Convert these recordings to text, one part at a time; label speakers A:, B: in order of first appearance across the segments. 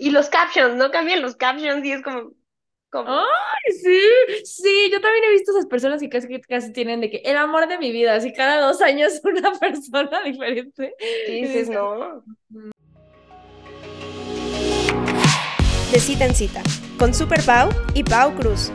A: Y los captions, no cambian los captions y es como,
B: ¡Ay, sí! Sí, yo también he visto esas personas que casi, casi tienen de que el amor de mi vida, así cada dos años una persona diferente.
A: Dices, no.
C: De cita en cita, con Super Pau y Pau Cruz.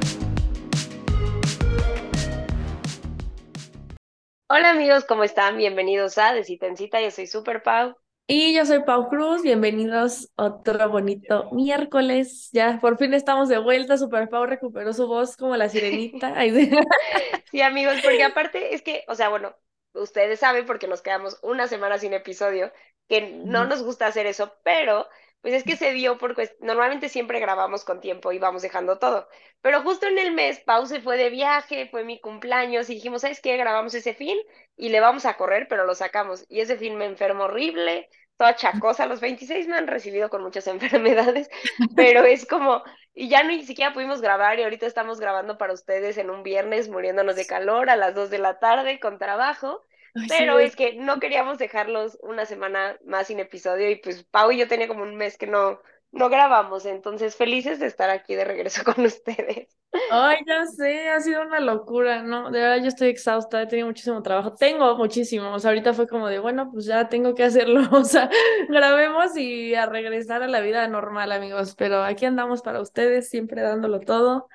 A: Hola amigos, ¿cómo están? Bienvenidos a De cita en cita, yo soy Super Pau.
B: Y yo soy Pau Cruz, bienvenidos otro bonito miércoles. Ya por fin estamos de vuelta, Super Pau recuperó su voz como la sirenita.
A: sí, amigos, porque aparte es que, o sea, bueno, ustedes saben porque nos quedamos una semana sin episodio, que no nos gusta hacer eso, pero pues es que se dio porque normalmente siempre grabamos con tiempo y vamos dejando todo. Pero justo en el mes, Pau se fue de viaje, fue mi cumpleaños y dijimos, ¿sabes qué? Grabamos ese fin y le vamos a correr, pero lo sacamos. Y ese fin me enfermo horrible, toda chacosa. Los 26 me han recibido con muchas enfermedades, pero es como, y ya ni siquiera pudimos grabar y ahorita estamos grabando para ustedes en un viernes muriéndonos de calor a las 2 de la tarde con trabajo. Pero es que no queríamos dejarlos una semana más sin episodio y pues Pau y yo tenía como un mes que no, no grabamos, entonces felices de estar aquí de regreso con ustedes.
B: Ay, ya sé, ha sido una locura, ¿no? De verdad yo estoy exhausta, he tenido muchísimo trabajo, tengo muchísimo, o sea, ahorita fue como de, bueno, pues ya tengo que hacerlo, o sea, grabemos y a regresar a la vida normal, amigos, pero aquí andamos para ustedes, siempre dándolo todo,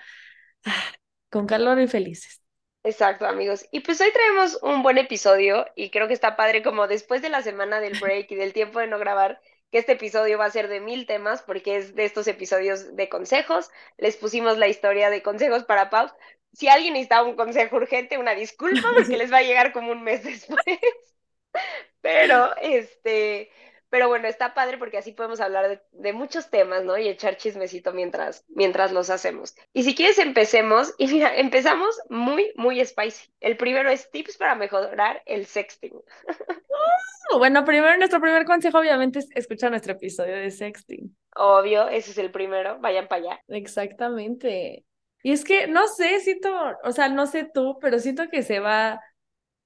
B: con calor y felices.
A: Exacto, amigos. Y pues hoy traemos un buen episodio y creo que está padre como después de la semana del break y del tiempo de no grabar, que este episodio va a ser de mil temas porque es de estos episodios de consejos. Les pusimos la historia de consejos para Pau. Si alguien necesita un consejo urgente, una disculpa porque les va a llegar como un mes después. Pero, este, pero bueno, está padre porque así podemos hablar de, muchos temas, ¿no? Y echar chismecito mientras, mientras los hacemos. Y si quieres, empecemos. Y mira, empezamos muy, muy spicy. El primero es tips para mejorar el sexting.
B: Uh, bueno, primero, nuestro primer consejo, obviamente, es escuchar nuestro episodio de sexting.
A: Obvio, ese es el primero. Vayan para allá.
B: Exactamente. Y es que, no sé, siento, o sea, no sé tú, pero siento que se va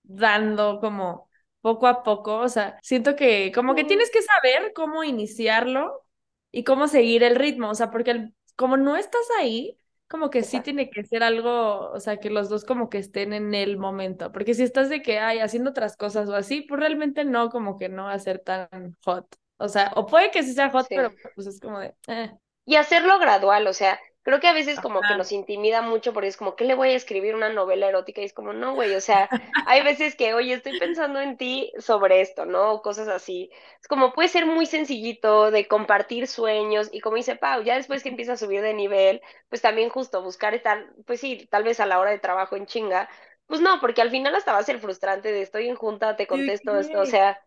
B: dando como poco a poco, o sea, siento que como que tienes que saber cómo iniciarlo y cómo seguir el ritmo, o sea, porque como no estás ahí, como que sí tiene que ser algo, o sea, que los dos como que estén en el momento, porque si estás de que, hay haciendo otras cosas o así, pues realmente no, como que no va a ser tan hot, o sea, o puede que sí sea hot, pero pues es como de... Eh.
A: Y hacerlo gradual, o sea, Creo que a veces como que nos intimida mucho porque es como, ¿qué le voy a escribir una novela erótica? Y es como, no, güey, o sea, hay veces que, oye, estoy pensando en ti sobre esto, ¿no? cosas así. Es como, puede ser muy sencillito de compartir sueños y como dice Pau, ya después que empieza a subir de nivel, pues también justo buscar estar, pues sí, tal vez a la hora de trabajo en chinga, pues no, porque al final hasta va a ser frustrante de estoy en junta, te contesto esto, o sea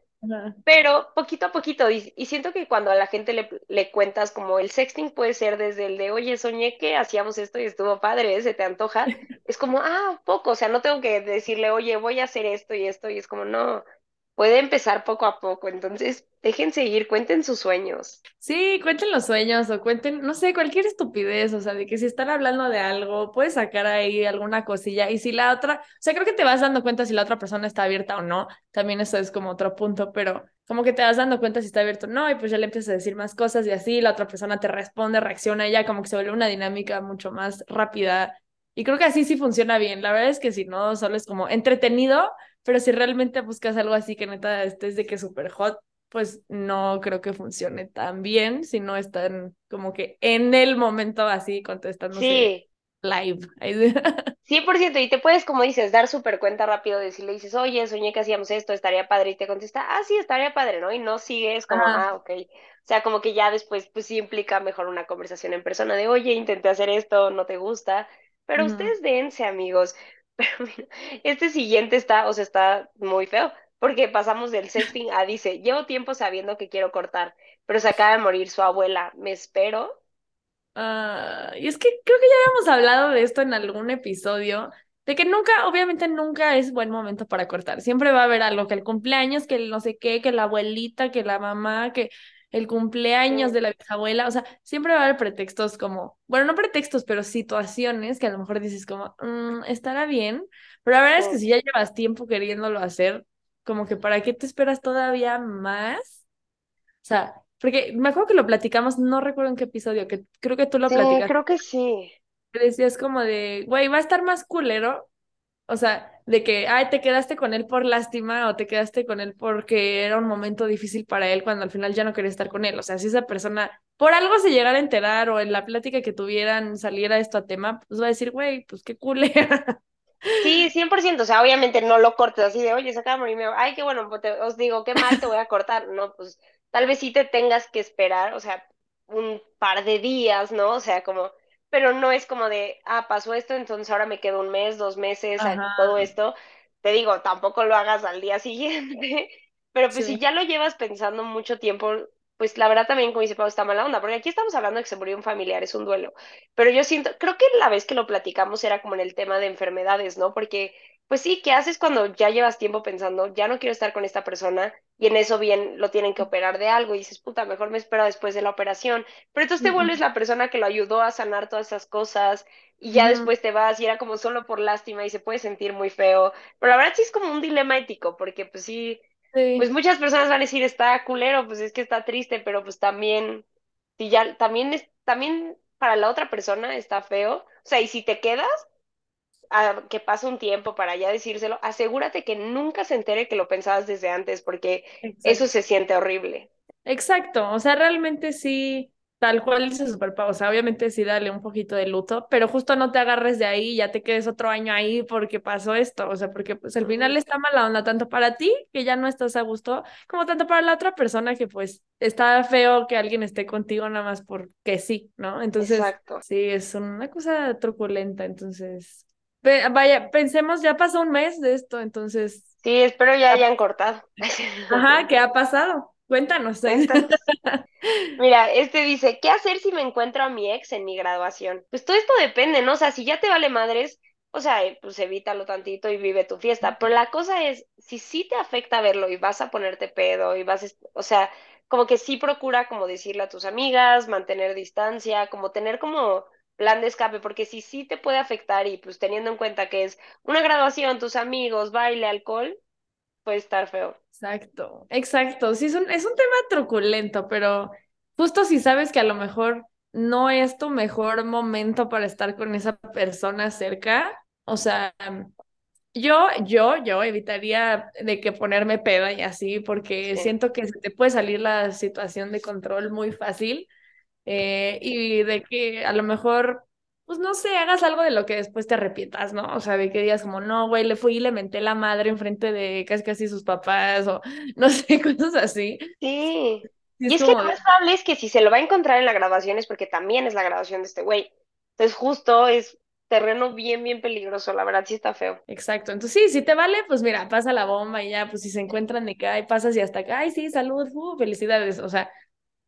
A: pero poquito a poquito, y, siento que cuando a la gente le, le, cuentas como el sexting puede ser desde el de, oye, soñé que hacíamos esto y estuvo padre, se te antoja, es como, ah, poco, o sea, no tengo que decirle, oye, voy a hacer esto y esto, y es como, no, puede empezar poco a poco, entonces dejen seguir, cuenten sus sueños.
B: Sí, cuenten los sueños o cuenten, no sé, cualquier estupidez, o sea, de que si están hablando de algo, puedes sacar ahí alguna cosilla y si la otra, o sea, creo que te vas dando cuenta si la otra persona está abierta o no, también eso es como otro punto, pero como que te vas dando cuenta si está abierto o no y pues ya le empiezas a decir más cosas y así la otra persona te responde, reacciona y ya como que se vuelve una dinámica mucho más rápida. Y creo que así sí funciona bien. La verdad es que si no, solo es como entretenido, pero si realmente buscas algo así que neta estés de que súper hot, pues no creo que funcione tan bien si no están como que en el momento así contestando
A: sí.
B: live.
A: 100%, y te puedes, como dices, dar súper cuenta rápido de si le dices, oye, soñé que hacíamos esto, estaría padre, y te contesta, ah, sí, estaría padre, ¿no? Y no sigues como, ah, ok. O sea, como que ya después, pues sí implica mejor una conversación en persona de, oye, intenté hacer esto, no te gusta. Pero ustedes dense, amigos. Pero mira, este siguiente está, o sea, está muy feo, porque pasamos del sexting a dice, llevo tiempo sabiendo que quiero cortar, pero se acaba de morir su abuela, ¿me espero?
B: Ah, y es que creo que ya habíamos hablado de esto en algún episodio, de que nunca, obviamente nunca es buen momento para cortar. Siempre va a haber algo, que el cumpleaños, que el no sé qué, que la abuelita, que la mamá, que el cumpleaños de la bisabuela, o sea, siempre va a haber pretextos como, bueno, no pretextos, pero situaciones que a lo mejor dices como, mm, estará bien, pero la verdad es que si ya llevas tiempo queriéndolo hacer, como que para qué te esperas todavía más, o sea, porque me acuerdo que lo platicamos, no recuerdo en qué episodio, que creo que tú lo
A: Sí,
B: platicaste.
A: creo que sí.
B: Decías como de, güey, va a estar más culero. O sea, de que, ay, te quedaste con él por lástima o te quedaste con él porque era un momento difícil para él cuando al final ya no quería estar con él. O sea, si esa persona por algo se llegara a enterar o en la plática que tuvieran saliera esto a tema, pues va a decir, güey, pues qué culera.
A: Sí, 100%, o sea, obviamente no lo cortes así de, oye, se acaba de morir, abuelo". ay, qué bueno, pues te- os digo, qué mal te voy a cortar, no, pues tal vez sí te tengas que esperar, o sea, un par de días, ¿no? O sea, como, pero no es como de, ah, pasó esto, entonces ahora me quedo un mes, dos meses,
B: Ajá,
A: todo esto, te digo, tampoco lo hagas al día siguiente, pero pues si ya lo llevas pensando mucho tiempo, pues la verdad también, como dice Pau, está mala onda, porque aquí estamos hablando de que se murió un familiar, es un duelo. Pero yo siento, creo que la vez que lo platicamos era como en el tema de enfermedades, ¿no? Porque, pues sí, ¿qué haces cuando ya llevas tiempo pensando, ya no quiero estar con esta persona y en eso bien lo tienen que operar de algo y dices, puta, mejor me espero después de la operación? Pero entonces te
B: ujú,
A: vuelves la persona que lo ayudó a sanar todas esas cosas y ya después te vas y era como solo por lástima y se puede sentir muy feo. Pero la verdad sí es como un dilema ético, porque pues sí, pues muchas personas van a decir, está culero, pues es que está triste, pero pues también si ya también es, también para la otra persona está feo. O sea, y si te quedas, a que pase un tiempo para ya decírselo, asegúrate que nunca se entere que lo pensabas desde antes, porque eso se siente horrible.
B: Exacto, o sea, realmente sí, tal cual dice Superpau, o sea, obviamente sí dale un poquito de luto, pero justo no te agarres de ahí y ya te quedes otro año ahí porque pasó esto, o sea, porque pues al final está mala onda tanto para ti, que ya no estás a gusto, como tanto para la otra persona que pues está feo que alguien esté contigo nada más porque sí, ¿no? Entonces,
A: Exacto.
B: sí, es una cosa truculenta, entonces, vaya, pensemos, ya pasó un mes de esto, entonces,
A: Sí, espero ya hayan cortado.
B: ajá, ¿qué ha pasado? Cuéntanos.
A: Cuéntanos. Mira, este dice, ¿qué hacer si me encuentro a mi ex en mi graduación? Pues todo esto depende, ¿no? O sea, si ya te vale madres, o sea, eh, pues evítalo tantito y vive tu fiesta. Pero la cosa es, si sí te afecta verlo y vas a ponerte pedo y vas, a o sea, como que sí procura como decirle a tus amigas, mantener distancia, como tener como plan de escape, porque si sí te puede afectar y pues teniendo en cuenta que es una graduación, tus amigos, baile, alcohol, puede estar feo.
B: Exacto, exacto. Sí, es un, es un tema truculento, pero justo si sabes que a lo mejor no es tu mejor momento para estar con esa persona cerca, o sea, yo, yo, yo evitaría de que ponerme peda y así, porque
A: Sí.
B: siento que se te puede salir la situación de control muy fácil eh, y de que a lo mejor, pues no sé, hagas algo de lo que después te arrepientas, ¿no? O sea, de que digas como, no, güey, le fui y le menté la madre enfrente de casi casi sus papás o no sé, cosas así.
A: Sí. Y
B: es
A: es que lo más probable es que si se lo va a encontrar en la graduación es porque también es la graduación de este güey. Entonces, justo es terreno bien, bien peligroso. La verdad, sí está feo.
B: exacto. Entonces, sí, si te vale, pues mira, pasa la bomba y ya, pues si se encuentran de que, ay, pasas y hasta acá, ay, sí, salud, uh, felicidades, o sea.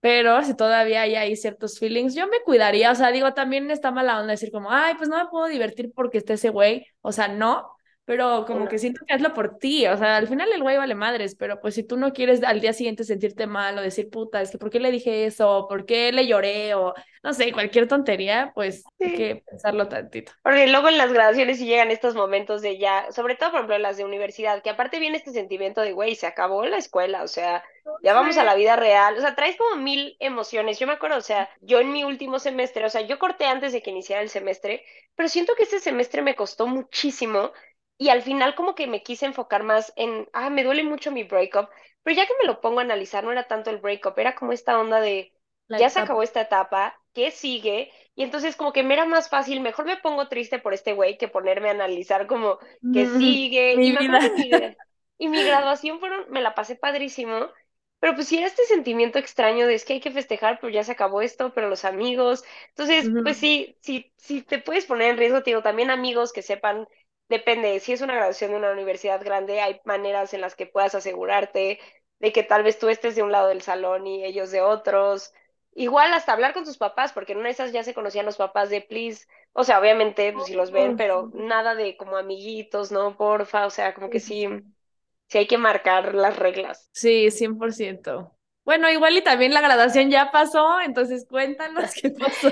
B: Pero si todavía hay ahí ciertos feelings, yo me cuidaría, o sea, digo, también está mala onda decir como, ay, pues no me puedo divertir porque esté ese güey, o sea, no, pero como que siento que hazlo por ti, o sea, al final el güey vale madres, pero pues si tú no quieres al día siguiente sentirte mal o decir, puta, es que ¿por qué le dije eso? ¿Por qué le lloré? O no sé, cualquier tontería, pues hay
A: Sí.
B: que pensarlo tantito.
A: Porque luego en las graduaciones sí llegan estos momentos de ya, sobre todo por ejemplo las de universidad, que aparte viene este sentimiento de, güey, se acabó la escuela, o sea, ya vamos a la vida real, o sea, traes como mil emociones. Yo me acuerdo, o sea, yo en mi último semestre, o sea, yo corté antes de que iniciara el semestre, pero siento que este semestre me costó muchísimo y al final como que me quise enfocar más en, ah, me duele mucho mi breakup, pero ya que me lo pongo a analizar, no era tanto el breakup, era como esta onda de,
B: La
A: ya se acabó
B: etapa.
A: esta etapa, ¿qué sigue? Y entonces como que me era más fácil, mejor me pongo triste por este güey que ponerme a analizar como que
B: Mm,
A: sigue. Y
B: Mi
A: me
B: vida.
A: mi, y mi graduación fueron, me la pasé padrísimo, pero pues sí era este sentimiento extraño de es que hay que festejar, pero ya se acabó esto, pero los amigos. Entonces, pues sí, sí, sí te puedes poner en riesgo, te digo, también amigos que sepan, depende, si es una graduación de una universidad grande, hay maneras en las que puedas asegurarte de que tal vez tú estés de un lado del salón y ellos de otros. Igual hasta hablar con tus papás, porque en una de esas ya se conocían los papás de please, o sea, obviamente, pues si los ven, pero nada de como amiguitos, ¿no? Porfa, o sea, como que
B: sí. sí
A: hay que marcar las reglas.
B: Sí, 100%. Bueno, igual y también la graduación ya pasó, entonces cuéntanos qué pasó.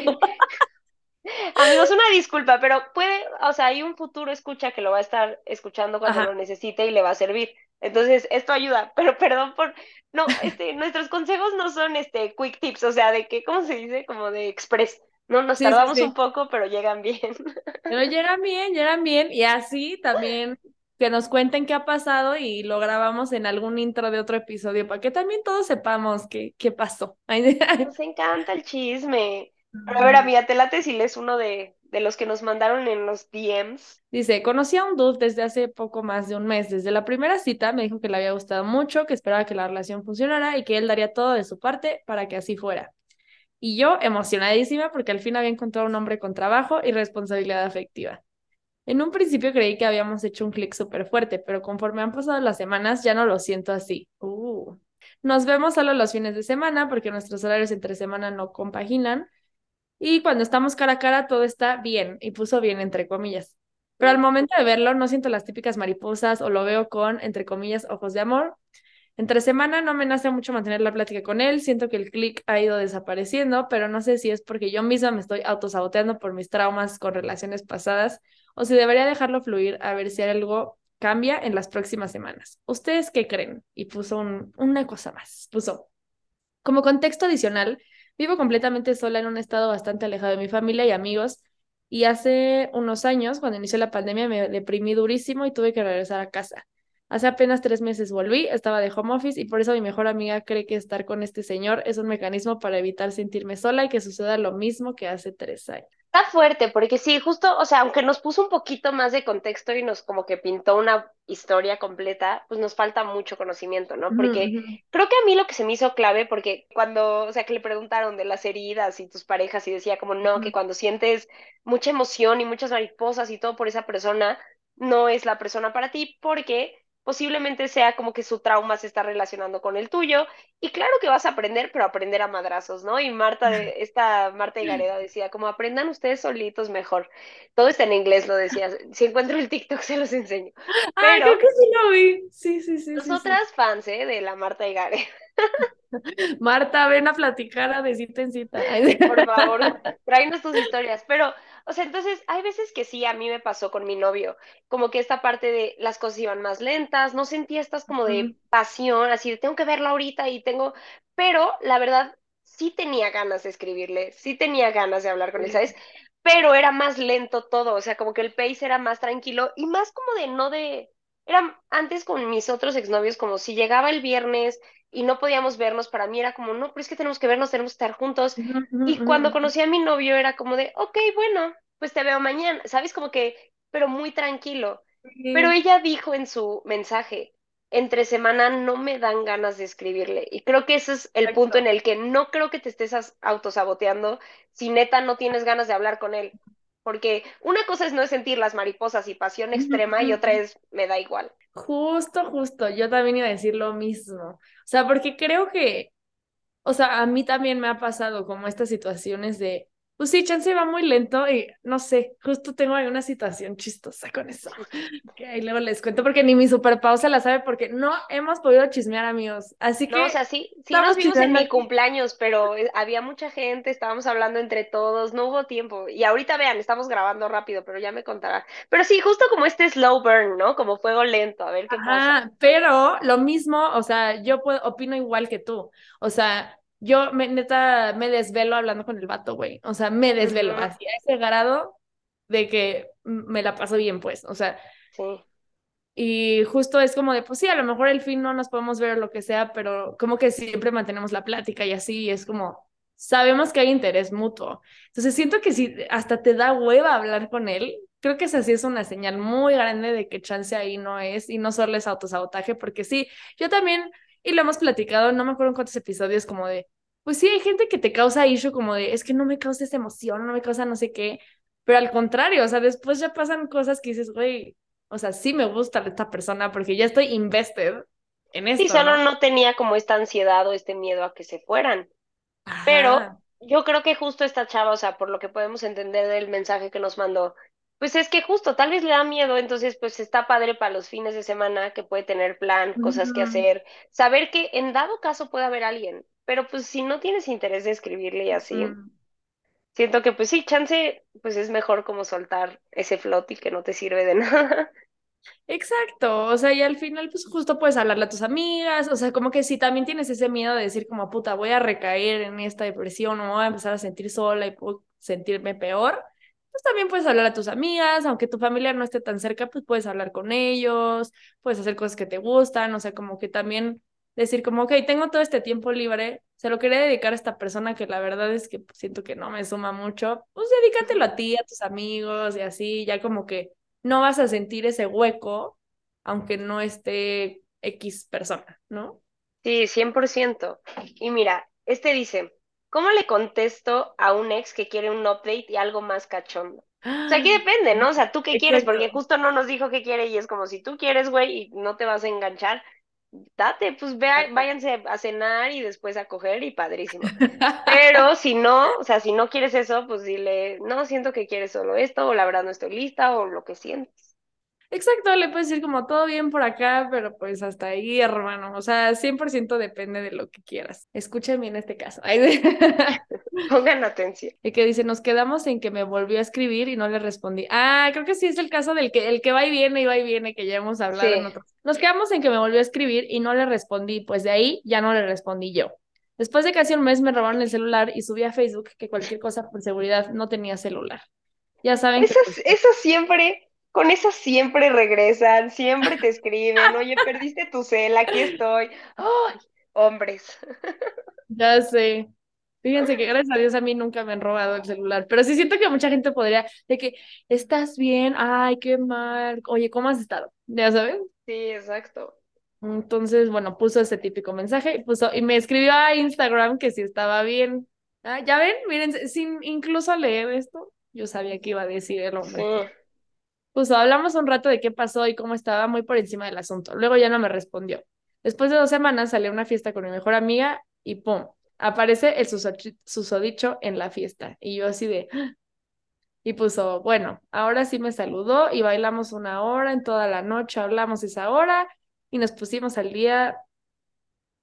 A: Amigos, una disculpa, pero puede, o sea, hay un futuro escucha que lo va a estar escuchando cuando
B: Ajá,
A: lo necesite y le va a servir. Entonces, esto ayuda, pero perdón por, no, este, nuestros consejos no son este quick tips, o sea, de que, ¿cómo se dice? Como de express. No, nos
B: Sí, sí,
A: tardamos
B: sí.
A: un poco, pero llegan bien.
B: Pero llegan bien, llegan bien. Y así también que nos cuenten qué ha pasado y lo grabamos en algún intro de otro episodio para que también todos sepamos qué, qué pasó.
A: Nos encanta el chisme. A ver, amiga, te late si lees uno de, de los que nos mandaron en los DMs.
B: Dice, conocí a un dude desde hace poco más de un mes. Desde la primera cita me dijo que le había gustado mucho, que esperaba que la relación funcionara y que él daría todo de su parte para que así fuera. Y yo emocionadísima porque al fin había encontrado un hombre con trabajo y responsabilidad afectiva. En un principio creí que habíamos hecho un clic súper fuerte, pero conforme han pasado las semanas ya no lo siento así. Uh. Nos vemos solo los fines de semana porque nuestros horarios entre semana no compaginan. Y cuando estamos cara a cara todo está bien, y puso bien entre comillas. Pero al momento de verlo no siento las típicas mariposas o lo veo con, entre comillas, ojos de amor. Entre semana no me nace mucho mantener la plática con él, siento que el clic ha ido desapareciendo, pero no sé si es porque yo misma me estoy autosaboteando por mis traumas con relaciones pasadas o si debería dejarlo fluir a ver si algo cambia en las próximas semanas. ¿Ustedes qué creen? Y puso un- una cosa más, puso, como contexto adicional, vivo completamente sola en un estado bastante alejado de mi familia y amigos. Y hace unos años, cuando inició la pandemia, me deprimí durísimo y tuve que regresar a casa. Hace apenas tres meses volví, estaba de home office y por eso mi mejor amiga cree que estar con este señor es un mecanismo para evitar sentirme sola y que suceda lo mismo que hace tres años.
A: Está fuerte, porque sí, justo, o sea, aunque nos puso un poquito más de contexto y nos como que pintó una historia completa, pues nos falta mucho conocimiento, ¿no? Porque creo que a mí lo que se me hizo clave, porque cuando, o sea, que le preguntaron de las heridas y tus parejas y decía como, no, que cuando sientes mucha emoción y muchas mariposas y todo por esa persona, no es la persona para ti, porque posiblemente sea como que su trauma se está relacionando con el tuyo y claro que vas a aprender, pero aprender a madrazos, ¿no? Y Marta, de, esta Marta Higareda decía, como aprendan ustedes solitos mejor. Todo está en inglés, lo decía. Si encuentro el TikTok, se los enseño.
B: Ah,
A: Pero
B: creo que sí lo vi. Sí, sí, sí, sí, sí.
A: nosotras fans, ¿eh? De la Marta Higareda.
B: Marta, ven a platicar a de cita en cita.
A: Por favor, tráenos tus historias. Pero, o sea, entonces hay veces que sí, a mí me pasó con mi novio, como que esta parte de las cosas iban más lentas, no sentía estas como de pasión, así de tengo que verla ahorita y tengo, pero la verdad sí tenía ganas de escribirle, sí tenía ganas de hablar con él, ¿sabes? Pero era más lento todo, o sea, como que el pace era más tranquilo y más como de no de, era antes con mis otros exnovios, como si llegaba el viernes y no podíamos vernos, para mí era como, no, pero es que tenemos que vernos, tenemos que estar juntos. Y cuando conocí a mi novio era como de, ok, bueno, pues te veo mañana, ¿sabes? Como que, pero muy tranquilo. Pero ella dijo en su mensaje, entre semana no me dan ganas de escribirle. Y creo que ese es el punto en el que no creo que te estés autosaboteando si neta no tienes ganas de hablar con él. Porque una cosa es no sentir las mariposas y pasión extrema y otra es me da igual.
B: Justo, justo, yo también iba a decir lo mismo. O sea, porque creo que, o sea, a mí también me ha pasado como estas situaciones de, pues sí, chance va muy lento y no sé, justo tengo ahí una situación chistosa con eso. Que ahí luego les cuento porque ni mi super pausa la sabe porque no hemos podido chismear, amigos. Así
A: No, o
B: que
A: sea, sí, sí nos vimos en mi cumpleaños, pero eh, había mucha gente, estábamos hablando entre todos, no hubo tiempo. Y ahorita vean, estamos grabando rápido, pero ya me contará. Pero sí, justo como este slow burn, ¿no? Como fuego lento, a ver qué pasa.
B: Ajá, pero lo mismo, o sea, yo puedo, opino igual que tú. O sea, yo me, neta me desvelo hablando con el vato, güey. O sea, me desvelo
A: Ujú,
B: así a ese grado de que me la paso bien, pues. O sea,
A: sí.
B: y justo es como de, pues sí, a lo mejor el fin no nos podemos ver o lo que sea, pero como que siempre mantenemos la plática y así, y es como, sabemos que hay interés mutuo. Entonces siento que si hasta te da hueva hablar con él, creo que esa sí es una señal muy grande de que chance ahí no es, y no solo es autosabotaje, porque sí, yo también, y lo hemos platicado, no me acuerdo en cuántos episodios, como de, pues sí, hay gente que te causa issue como de, es que no me causa esa emoción, no me causa no sé qué, pero al contrario, o sea, después ya pasan cosas que dices, güey o sea, sí me gusta esta persona porque ya estoy invested en
A: Sí,
B: esto,
A: solo
B: ¿no?
A: no tenía como esta ansiedad o este miedo a que se fueran. Pero yo creo que justo esta chava, o sea, por lo que podemos entender del mensaje que nos mandó, pues es que justo tal vez le da miedo, entonces pues está padre para los fines de semana que puede tener plan, cosas que hacer, saber que en dado caso puede haber alguien, pero pues si no tienes interés de escribirle y así,
B: ujú.
A: siento que pues sí, chance, pues es mejor como soltar ese flot y que no te sirve de nada.
B: Exacto, o sea, y al final pues justo puedes hablarle a tus amigas, o sea, como que si también tienes ese miedo de decir como puta, voy a recaer en esta depresión o voy a empezar a sentir sola y puedo sentirme peor, pues también puedes hablar a tus amigas, aunque tu familia no esté tan cerca, pues puedes hablar con ellos, puedes hacer cosas que te gustan, o sea, como que también decir como, ok, tengo todo este tiempo libre, se lo quería dedicar a esta persona que la verdad es que siento que no me suma mucho, pues dedícatelo a ti, a tus amigos y así, ya como que no vas a sentir ese hueco, aunque no esté X persona, ¿no?
A: Sí, 100%. Y mira, este dice, ¿cómo le contesto a un ex que quiere un update y algo más cachondo? O sea, aquí depende, ¿no? O sea, ¿tú qué quieres? Porque justo no nos dijo qué quiere y es como si tú quieres, güey, y no te vas a enganchar, date, pues vea, váyanse a cenar y después a coger y padrísimo. Pero si no, o sea, si no quieres eso, pues dile, no, siento que quieres solo esto, o la verdad no estoy lista, o lo que sientes.
B: Exacto, le puedes decir como todo bien por acá, pero pues hasta ahí, hermano. O sea, 100% depende de lo que quieras. Escuchen bien este caso.
A: Pongan atención.
B: El que dice, nos quedamos en que me volvió a escribir y no le respondí. Ah, creo que sí es el caso del que el que va y viene y va y viene, que ya hemos hablado en otros. Nos quedamos en que me volvió a escribir y no le respondí, pues de ahí ya no le respondí yo. Después de casi un mes me robaron el celular y subí a Facebook que cualquier cosa por seguridad no tenía celular. Ya saben que
A: Esas,
B: pues,
A: esas siempre, con esas siempre regresan, siempre te escriben, oye, perdiste tu cel, aquí estoy. ¡Ay! hombres.
B: ya sé. Fíjense que gracias a Dios a mí nunca me han robado el celular, pero sí siento que mucha gente podría, de que, ¿estás bien? Ay, qué mal. Oye, ¿cómo has estado? Ya sabes.
A: Sí, exacto.
B: Entonces, bueno, puso ese típico mensaje y puso, y me escribió a Instagram que si estaba bien. Ah, ya ven, miren, sin incluso leer esto, yo sabía que iba a decir el
A: Sí.
B: Puso, hablamos un rato de qué pasó y cómo estaba muy por encima del asunto. Luego ya no me respondió. Después de dos semanas salí a una fiesta con mi mejor amiga y ¡pum! Aparece el suso- susodicho en la fiesta. Y yo así de... ¡ah! Y puso, bueno, ahora sí me saludó y bailamos una hora en toda la noche, hablamos esa hora y nos pusimos al día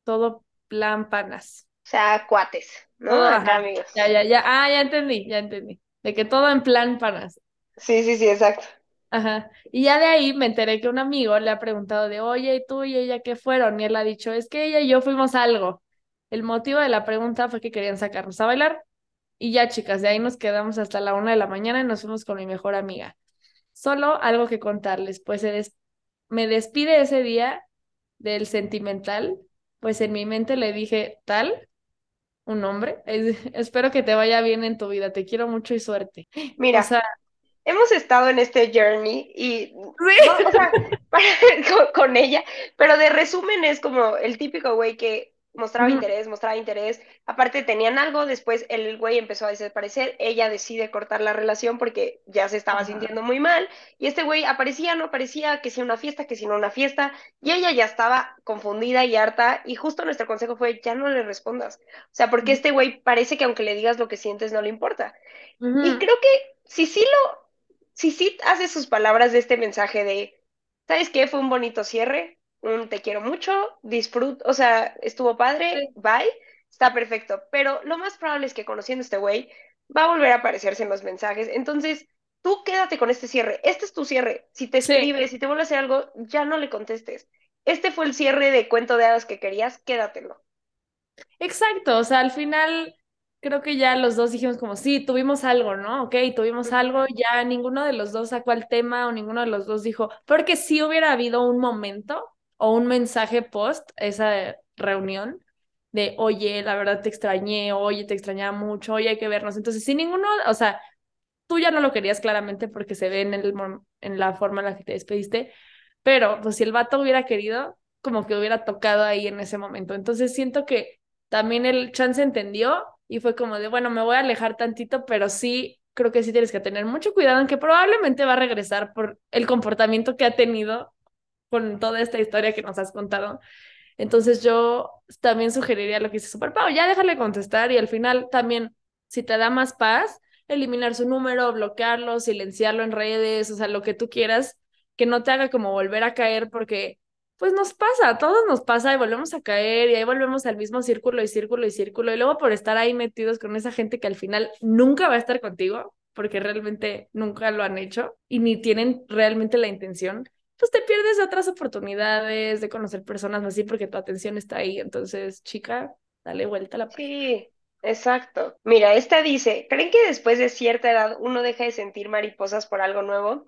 B: todo plan panas.
A: O sea, cuates, ¿no? Acá, amigos.
B: Ya, ya, ya. Ah, ya entendí, ya entendí. De que todo en plan panas.
A: Sí, sí, sí, exacto.
B: Ajá. Y ya de ahí me enteré que un amigo le ha preguntado de, oye, ¿y tú y ella qué fueron? Y él ha dicho, es que ella y yo fuimos algo. El motivo de la pregunta fue que querían sacarnos a bailar. Y ya, chicas, de ahí nos quedamos hasta la una de la mañana y nos fuimos con mi mejor amiga. Solo algo que contarles, pues des- me despide ese día del sentimental, pues en mi mente le dije, tal, un hombre, espero que te vaya bien en tu vida, te quiero mucho y suerte.
A: Mira,
B: O sea,
A: hemos estado en este journey y,
B: sí.
A: no, o sea, con, con ella, pero de resumen es como el típico güey que mostraba interés, mostraba interés, aparte tenían algo, después el güey empezó a desaparecer, ella decide cortar la relación porque ya se estaba sintiendo muy mal, y este güey aparecía, no aparecía, que si una fiesta, que si no una fiesta, y ella ya estaba confundida y harta, y justo nuestro consejo fue, ya no le respondas, o sea, porque este güey parece que aunque le digas lo que sientes no le importa, y creo que si sí lo, si sí hace sus palabras de este mensaje de, ¿sabes qué? Fue un bonito cierre, un te quiero mucho, disfruto, o sea, estuvo padre,
B: Sí.
A: bye, está perfecto. Pero lo más probable es que conociendo a este güey, va a volver a aparecerse en los mensajes. Entonces, tú quédate con este cierre. Este es tu cierre. Si te
B: Sí.
A: escribe, si te vuelve a hacer algo, ya no le contestes. Este fue el cierre de cuento de hadas que querías, quédatelo.
B: Exacto, o sea, al final creo que ya los dos dijimos como, sí, tuvimos algo, ¿no? Ok, tuvimos algo, ya ninguno de los dos sacó el tema o ninguno de los dos dijo, porque sí hubiera habido un momento o un mensaje post esa reunión de, oye, la verdad te extrañé, oye, te extrañaba mucho, oye, hay que vernos. Entonces, si ninguno, o sea, tú ya no lo querías claramente porque se ve en el, en la forma en la que te despediste, pero pues si el vato hubiera querido, como que hubiera tocado ahí en ese momento. Entonces siento que también el chance entendió y fue como de, bueno, me voy a alejar tantito, pero sí, creo que sí tienes que tener mucho cuidado en que probablemente va a regresar por el comportamiento que ha tenido con toda esta historia que nos has contado. Entonces yo también sugeriría lo que dice Super Pau, ya déjale contestar y al final también, si te da más paz, eliminar su número, bloquearlo, silenciarlo en redes, o sea, lo que tú quieras, que no te haga como volver a caer porque pues nos pasa, a todos nos pasa y volvemos a caer y ahí volvemos al mismo círculo y círculo y círculo y luego por estar ahí metidos con esa gente que al final nunca va a estar contigo porque realmente nunca lo han hecho y ni tienen realmente la intención, pues te pierdes otras oportunidades de conocer personas así porque tu atención está ahí. Entonces, chica, dale vuelta a la.
A: Sí, exacto. Mira, esta dice, ¿creen que después de cierta edad uno deja de sentir mariposas por algo nuevo?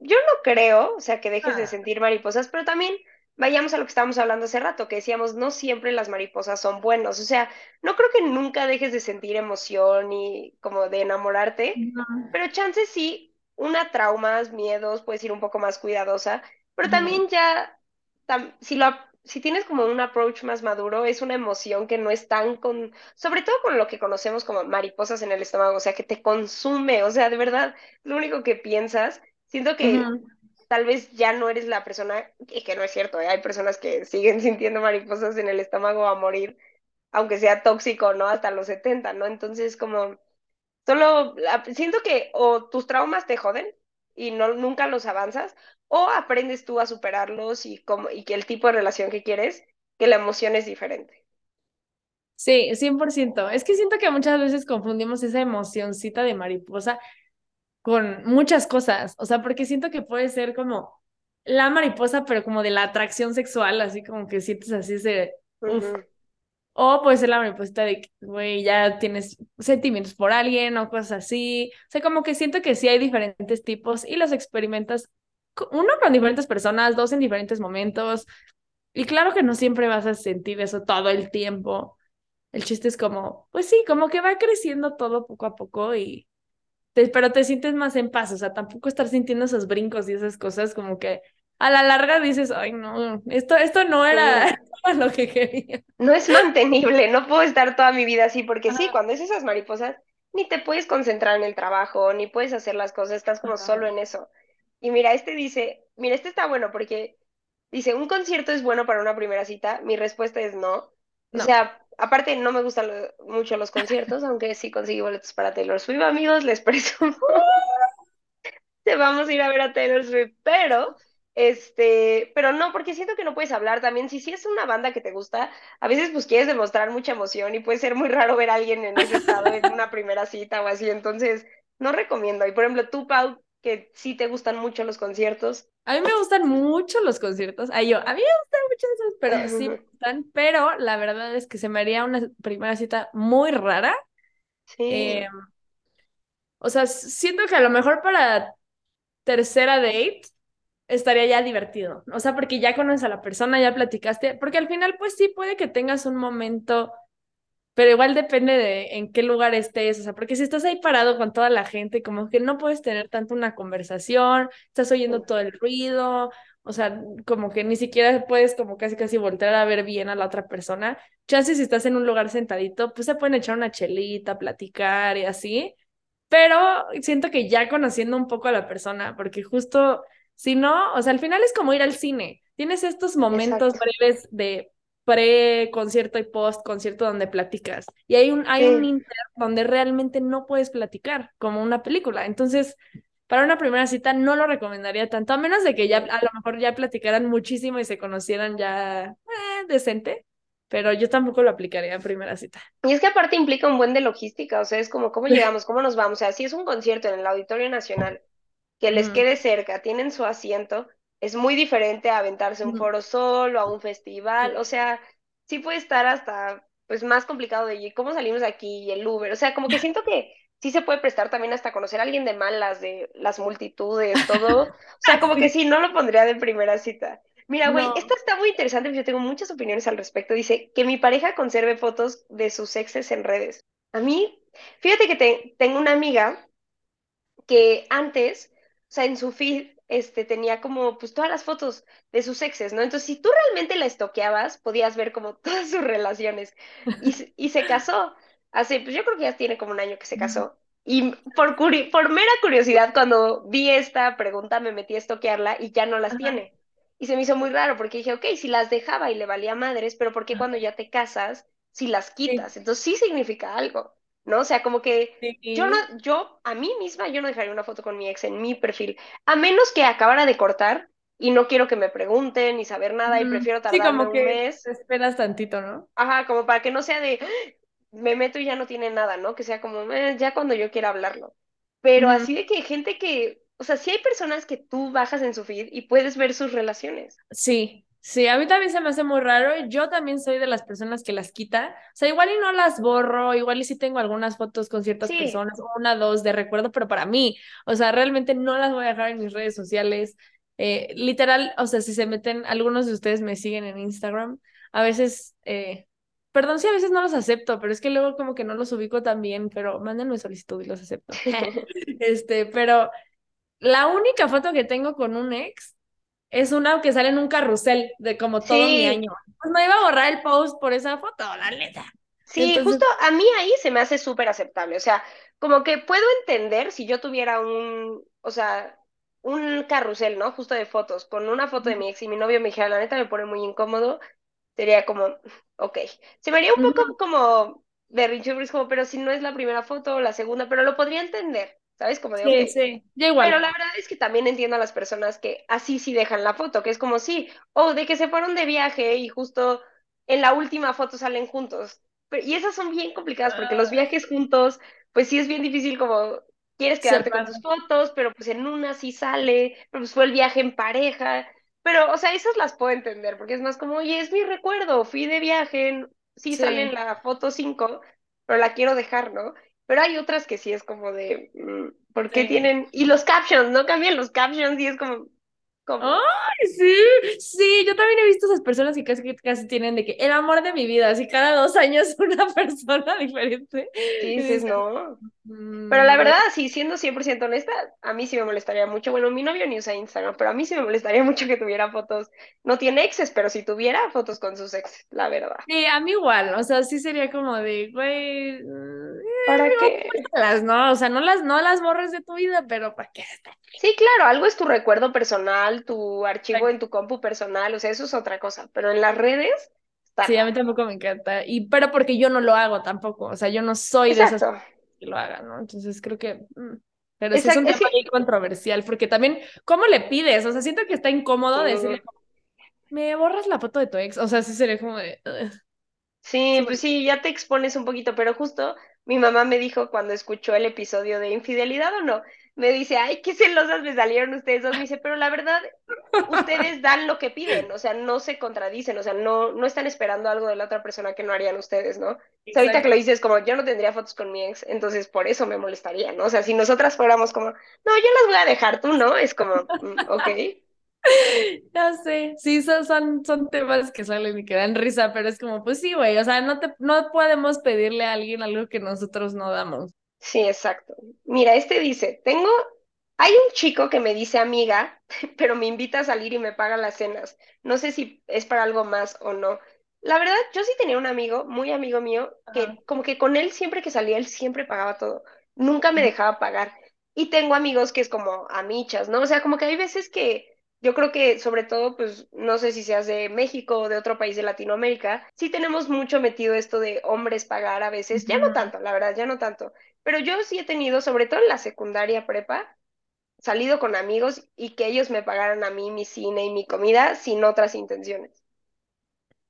A: Yo no creo, o sea, que dejes de
B: Ah.
A: sentir mariposas, pero también vayamos a lo que estábamos hablando hace rato, que decíamos, no siempre las mariposas son buenos, o sea, no creo que nunca dejes de sentir emoción y como de enamorarte, pero chances sí, una traumas, miedos, puedes ir un poco más cuidadosa, pero también ya, tam- si lo, si tienes como un approach más maduro, es una emoción que no es tan con, sobre todo con lo que conocemos como mariposas en el estómago, o sea, que te consume, o sea, de verdad, lo único que piensas, siento que. Tal vez ya no eres la persona, y que no es cierto, ¿eh? Hay personas que siguen sintiendo mariposas en el estómago a morir, aunque sea tóxico, ¿no? Hasta los 70, ¿no? Entonces, como... Solo siento que o tus traumas te joden y no, nunca los avanzas, o aprendes tú a superarlos y, como, y que el tipo de relación que quieres, que la emoción es diferente.
B: Sí, 100%. Es que siento que muchas veces confundimos esa emocioncita de mariposa con muchas cosas. O sea, porque siento que puede ser como la mariposa, pero como de la atracción sexual, así como que sientes así ese, uf.
A: Ujú,
B: O puede ser la mariposita de que, güey, ya tienes sentimientos por alguien o cosas así. O sea, como que siento que sí hay diferentes tipos y los experimentas, uno con diferentes personas, dos en diferentes momentos. Y claro que no siempre vas a sentir eso todo el tiempo. El chiste es como, pues sí, como que va creciendo todo poco a poco y te, pero te sientes más en paz, o sea, tampoco estar sintiendo esos brincos y esas cosas como que a la larga dices, ay no, esto, esto no
A: sí.
B: era lo que quería.
A: No es mantenible, no puedo estar toda mi vida así, porque sí, cuando es esas mariposas, ni te puedes concentrar en el trabajo, ni puedes hacer las cosas, estás como solo en eso. Y mira, este dice, mira, este está bueno porque dice, ¿un concierto es bueno para una primera cita? Mi respuesta es no. O
B: No.
A: sea, aparte no me gustan mucho los conciertos, aunque sí conseguí boletos para Taylor Swift, amigos, les presumo. Te vamos a ir a ver a Taylor Swift, pero este, pero no, porque siento que no puedes hablar también. Si sí es una banda que te gusta, a veces pues quieres demostrar mucha emoción y puede ser muy raro ver a alguien en ese estado en una primera cita o así. Entonces, no recomiendo. Y por ejemplo, tú, Pau, que sí te gustan mucho los conciertos.
B: A mí me gustan mucho los conciertos. Ay, yo, a mí me gustan pero sí me gustan, pero la verdad es que se me haría una primera cita muy rara.
A: Sí,
B: Eh, o sea, siento que a lo mejor para tercera date estaría ya divertido. O sea, porque ya conoces a la persona, ya platicaste, porque al final, pues sí, puede que tengas un momento, pero igual depende de en qué lugar estés. O sea, porque si estás ahí parado con toda la gente, como que no puedes tener tanto una conversación, estás oyendo todo el ruido. O sea, como que ni siquiera puedes como casi casi voltear a ver bien a la otra persona. Chances si estás en un lugar sentadito, pues se pueden echar una chelita, platicar y así. Pero siento que ya conociendo un poco a la persona, porque justo, si no, o sea, al final es como ir al cine. Tienes estos momentos
A: exacto.
B: breves de pre-concierto y post-concierto donde platicas. Y hay un, hay un inter donde realmente no puedes platicar, como una película. Entonces, para una primera cita no lo recomendaría tanto, a menos de que ya a lo mejor ya platicaran muchísimo y se conocieran ya eh, decente, pero yo tampoco lo aplicaría en primera cita.
A: Y es que aparte implica un buen de logística, o sea, es como cómo llegamos, cómo nos vamos. O sea, si es un concierto en el Auditorio Nacional que les quede cerca, tienen su asiento, es muy diferente a aventarse un foro solo, a un festival, o sea, sí puede estar hasta, pues, más complicado de ¿cómo salimos de aquí? Y el Uber, o sea, como que siento que sí se puede prestar también hasta conocer a alguien de malas, de las multitudes, todo, o sea, como que
B: Sí.
A: no lo pondría de primera cita. Mira, güey, esta
B: No.
A: está muy interesante, porque yo tengo muchas opiniones al respecto. Dice que mi pareja conserve fotos de sus exes en redes. A mí, fíjate que te- tengo una amiga que antes, o sea, en su feed, este, tenía como, pues, todas las fotos de sus exes, ¿no? Entonces, si tú realmente la estoqueabas, podías ver como todas sus relaciones. Y, y se casó hace, pues, yo creo que ya tiene como un año que se casó. Y por, curi- por mera curiosidad, cuando vi esta pregunta, me metí a estoquearla y ya no las
B: Ajá.
A: tiene. Y se me hizo muy raro porque dije, ok, si las dejaba y le valía madres, pero ¿por qué cuando ya te casas, si las
B: Sí.
A: quitas? Entonces sí significa algo, ¿no? O sea, como que yo no,
B: Sí.
A: yo a mí misma, yo no dejaría una foto con mi ex en mi perfil, a menos que acabara de cortar y no quiero que me pregunten ni saber nada y prefiero
B: Sí,
A: tardarme
B: como
A: un
B: que
A: mes.
B: esperas tantito, ¿no?
A: Ajá, como para que no sea de, me meto y ya no tiene nada, ¿no? Que sea como, "Eh, ya cuando yo quiera hablarlo. Pero así de que gente que o sea, sí hay personas que tú bajas en su feed y puedes ver sus relaciones.
B: Sí, sí, a mí también se me hace muy raro. Yo también soy de las personas que las quita. O sea, igual y no las borro, igual y sí tengo algunas fotos con ciertas
A: Sí.
B: personas, una, dos de recuerdo, pero para mí, o sea, realmente no las voy a dejar en mis redes sociales. Eh, literal, o sea, si se meten, algunos de ustedes me siguen en Instagram, a veces, eh, perdón si a veces no los acepto, pero es que luego como que no los ubico tan bien, pero mándenme solicitud y los acepto. Este, pero la única foto que tengo con un ex es una que sale en un carrusel de como todo mi año. Pues no iba a borrar el post por esa foto, la neta.
A: Sí,
B: Entonces-
A: justo a mí ahí se me hace súper aceptable. O sea, como que puedo entender si yo tuviera un, o sea, un carrusel, ¿no? Justo de fotos, con una foto de mi ex y mi novio me dijera, la neta me pone muy incómodo, sería como, ok. Se me haría un poco como berrinche, porque es como, pero si no es la primera foto o la segunda, pero lo podría entender, ¿sabes? Como de,
B: Sí, sí, yo igual.
A: Pero la verdad es que también entiendo a las personas que así sí dejan la foto, que es como sí, o de que se fueron de viaje y justo en la última foto salen juntos. Pero- y esas son bien complicadas porque los
B: Ah.
A: viajes juntos, pues sí es bien difícil como quieres quedarte con tus fotos, pero pues en una sí sale, pero pues fue el viaje en pareja. Pero, o sea, esas las puedo entender porque es más como, oye, es mi recuerdo, fui de viaje, sí sale en
B: Sí.
A: la foto 5, pero la quiero dejar, ¿no? Pero hay otras que sí es como de, mm, ¿por qué
B: Sí.
A: tienen? Y los captions, ¿no? Cambian los captions y es como, como,
B: Ay, sí, sí, yo también he visto esas personas que casi, casi tienen de que el amor de mi vida, así cada dos años una persona diferente.
A: sí dices, no.
B: "Mm,
A: Pero la
B: bueno".
A: verdad, sí, siendo 100% honesta, a mí sí me molestaría mucho. Bueno, mi novio ni usa Instagram, pero a mí sí me molestaría mucho que tuviera fotos. No tiene exes, pero si tuviera fotos con sus exes, la verdad.
B: Sí, a mí igual, o sea, sí sería como de, güey, mm,
A: ¿Para qué?
B: las no, o sea, no las, no las borres de tu vida, pero ¿para qué?
A: Sí, claro, algo es tu recuerdo personal, tu archivo en tu compu personal, o sea, eso es otra cosa. Pero en las redes, está
B: Sí, a mí tampoco me encanta, y pero porque yo no lo hago tampoco, o sea, yo no soy de esas. Que lo hagan, ¿no? Entonces creo que, mm, pero sí es un tema ahí controversial, porque también, ¿cómo le pides? O sea, siento que está incómodo
A: Sí.
B: decirle, me borras la foto de tu ex, o sea, sí sería como de.
A: Sí,
B: Sí,
A: pues sí, ya te expones un poquito, pero justo mi mamá me dijo cuando escuchó el episodio de infidelidad o no, me dice, ay, qué celosas me salieron ustedes dos, me dice, pero la verdad, ustedes dan lo que piden, o sea, no se contradicen, o sea, no, no están esperando algo de la otra persona que no harían ustedes, ¿no? O sea, ahorita que lo dices, como yo no tendría fotos con mi ex, entonces por eso me molestaría, ¿no? O sea, si nosotras fuéramos como, no, yo las voy a dejar, tú no, es como, mm, ok.
B: Ya sé, sí, son, son, son temas que salen y que dan risa, pero es como, pues sí, güey, o sea, no te, no podemos pedirle a alguien algo que nosotros no damos.
A: Sí, exacto. Mira, este dice, tengo, hay un chico que me dice amiga, pero me invita a salir y me paga las cenas. No sé si es para algo más o no. La verdad, yo sí tenía un amigo, muy amigo mío, que
B: Ajá.
A: como que con él siempre que salía, él siempre pagaba todo. Nunca me dejaba pagar. Y tengo amigos que es como amichas, ¿no? O sea, como que hay veces que yo creo que sobre todo, pues no sé si seas de México o de otro país de Latinoamérica, sí tenemos mucho metido esto de hombres pagar a veces, ya no tanto, la verdad, ya no tanto. Pero yo sí he tenido, sobre todo en la secundaria prepa, salido con amigos y que ellos me pagaran a mí mi cine y mi comida sin otras intenciones.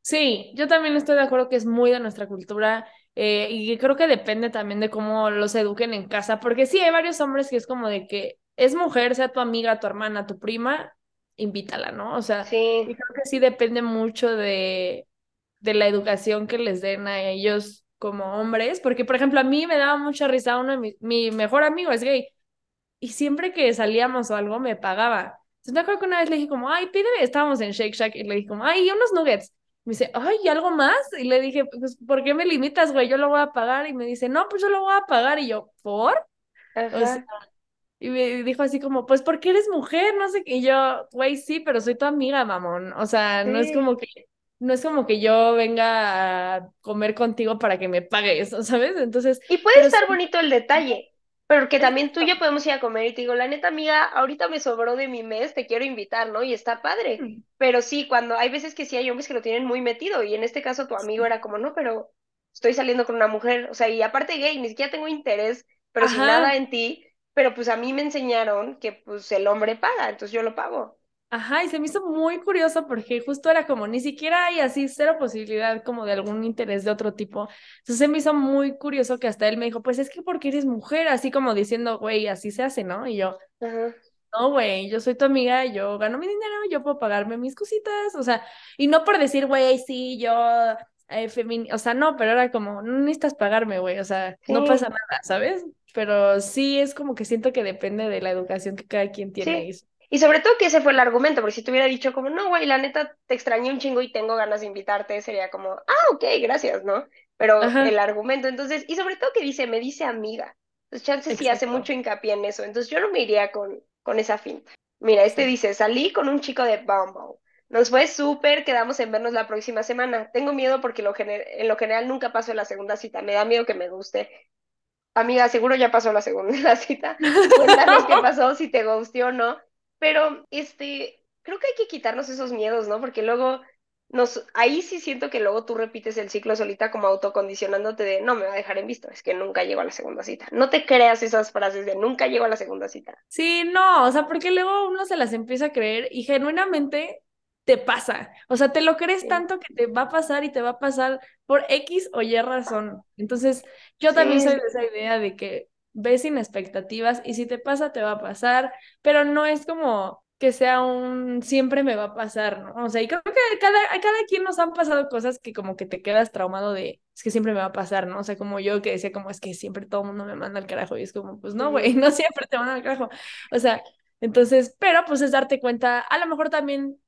B: Sí, yo también estoy de acuerdo que es muy de nuestra cultura eh, y creo que depende también de cómo los eduquen en casa, porque sí, hay varios hombres que es como de que es mujer, sea tu amiga, tu hermana, tu prima, invítala, ¿no? O sea, y creo que sí depende mucho de, de la educación que les den a ellos como hombres, porque por ejemplo a mí me daba mucha risa uno de mi, mi mejor amigo es gay y siempre que salíamos o algo me pagaba. Entonces me acuerdo que una vez le dije como, ay, pídeme, estábamos en Shake Shack y le dije como, ay, unos nuggets. Me dice, ay, ¿y algo más? Y le dije, pues, ¿por qué me limitas, güey? Yo lo voy a pagar. Y me dice, no, pues yo lo voy a pagar. Y yo, ¿por? O sea, y me dijo así como, pues porque eres mujer, no sé qué. Y yo, güey, sí, pero soy tu amiga, mamón. O sea, no es
A: Sí.
B: como que, no es como que yo venga a comer contigo para que me pagues, ¿sabes? Entonces,
A: Y puede estar bonito el detalle, pero que también tú y yo podemos ir a comer y te digo, la neta amiga, ahorita me sobró de mi mes, te quiero invitar, ¿no? Y está padre.
B: Mm,
A: Pero sí, cuando hay veces que sí hay hombres que lo tienen muy metido y en este caso tu amigo era como, no, pero estoy saliendo con una mujer, o sea, y aparte gay, ni siquiera tengo interés, pero sin nada
B: Ajá.
A: en ti, pero pues a mí me enseñaron que pues el hombre paga, entonces yo lo pago.
B: Ajá, y se me hizo muy curioso porque justo era como ni siquiera hay así cero posibilidad como de algún interés de otro tipo. Entonces se me hizo muy curioso que hasta él me dijo, pues es que porque eres mujer, así como diciendo, güey, así se hace, ¿no? Y yo,
A: Ajá.
B: no, güey, yo soy tu amiga, yo gano mi dinero, yo puedo pagarme mis cositas, o sea, y no por decir, güey, sí, yo, eh, o sea, no, pero era como, no necesitas pagarme, güey, o sea, no pasa nada, ¿sabes? Pero sí es como que siento que depende de la educación que cada quien tiene.
A: Sí.
B: y.
A: Y sobre todo que ese fue el argumento, porque si te hubiera dicho como, no, güey, la neta te extrañé un chingo y tengo ganas de invitarte, sería como, ah, ok, gracias, ¿no? Pero
B: Ajá.
A: el argumento, entonces, y sobre todo que dice, me dice amiga. Entonces, chance sí hace mucho hincapié en eso. Entonces, yo no me iría con, con esa finta. Mira, este dice, salí con un chico de Bumble. Nos fue súper, quedamos en vernos la próxima semana. Tengo miedo porque lo en lo general nunca paso la segunda cita. Me da miedo que me guste. Amiga, seguro ya pasó la segunda la cita. Cuéntanos qué pasó, si te gusteó o no. Pero, este, creo que hay que quitarnos esos miedos, ¿no? Porque luego nos, ahí sí siento que luego tú repites el ciclo solita como autocondicionándote de no me va a dejar en visto, es que nunca llego a la segunda cita. No te creas esas frases de nunca llego a la segunda cita.
B: Sí, no, o sea, porque luego uno se las empieza a creer y genuinamente te pasa. O sea, te lo crees
A: Sí,
B: tanto que te va a pasar y te va a pasar por X o Y razón. Entonces, yo también soy de esa idea de que ves sin expectativas y si te pasa, te va a pasar, pero no es como que sea un siempre me va a pasar, ¿no? O sea, y creo que cada, a cada quien nos han pasado cosas que como que te quedas traumado de, es que siempre me va a pasar, ¿no? O sea, como yo que decía como es que siempre todo el mundo me manda al carajo y es como, pues no, güey, no siempre te mandan al carajo. O sea, entonces, pero pues es darte cuenta, a lo mejor también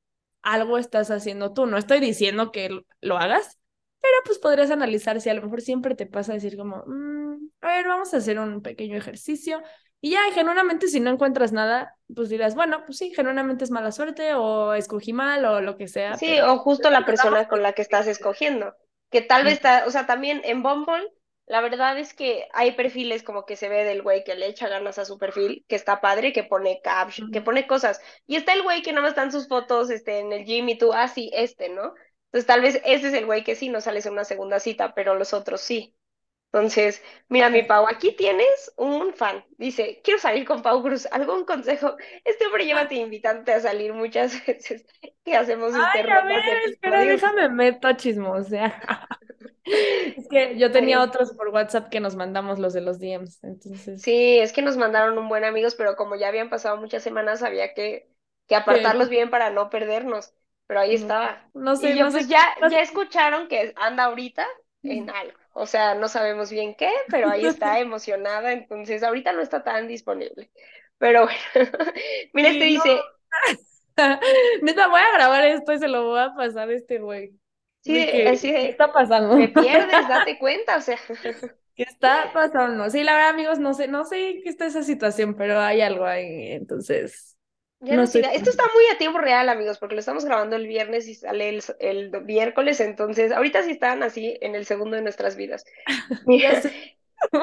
B: algo estás haciendo tú, no estoy diciendo que lo hagas, pero pues podrías analizar si a lo mejor siempre te pasa decir como, "Mm, a ver, vamos a hacer un pequeño ejercicio. Y ya, genuinamente, si no encuentras nada, pues dirás, bueno, pues sí, genuinamente es mala suerte o escogí mal o lo que sea,
A: Sí,
B: pero
A: o justo la
B: nos damos
A: persona con la que estás escogiendo, que tal vez está, o sea, también en Bumble, la verdad es que hay perfiles como que se ve del güey que le echa ganas a su perfil, que está padre, que pone caps, que pone cosas, y está el güey que nada más están sus fotos, este, en el gym y tú, ah, sí, este, ¿no? Entonces tal vez ese es el güey que sí no sales en una segunda cita, pero los otros sí. Entonces, mira, mi. Pau, aquí tienes un fan. Dice, quiero salir con Pau Cruz. ¿Algún consejo? Este hombre lleva de invitante a salir muchas veces que hacemos
B: Ay, a ver, espera, déjame meto a chismosear. Es que yo tenía otros por WhatsApp que nos mandamos los de los DMs, entonces,
A: sí, es que nos mandaron un buen amigos, pero como ya habían pasado muchas semanas, había que, que
B: que
A: apartarlos bien para no perdernos. Pero ahí estaba.
B: no
A: Y
B: sé,
A: yo
B: no
A: pues
B: sé,
A: ya,
B: no
A: ya escucharon que anda ahorita en algo. O sea, no sabemos bien qué, pero ahí está emocionada, entonces ahorita no está tan disponible. Pero bueno, mira, este
B: Sí, no.
A: dice,
B: Neta, voy a grabar esto y se lo voy a pasar a este güey.
A: sí,
B: De que,
A: así
B: ¿qué está pasando?
A: te pierdes, date cuenta, o sea,
B: ¿Qué está pasando? Sí, la verdad, amigos, no sé, no sé qué está esa situación, pero hay algo ahí, entonces,
A: ya
B: no.
A: Esto está muy a tiempo real, amigos, porque lo estamos grabando el viernes y sale el, el miércoles, entonces ahorita sí están así en el segundo de nuestras vidas. Mira.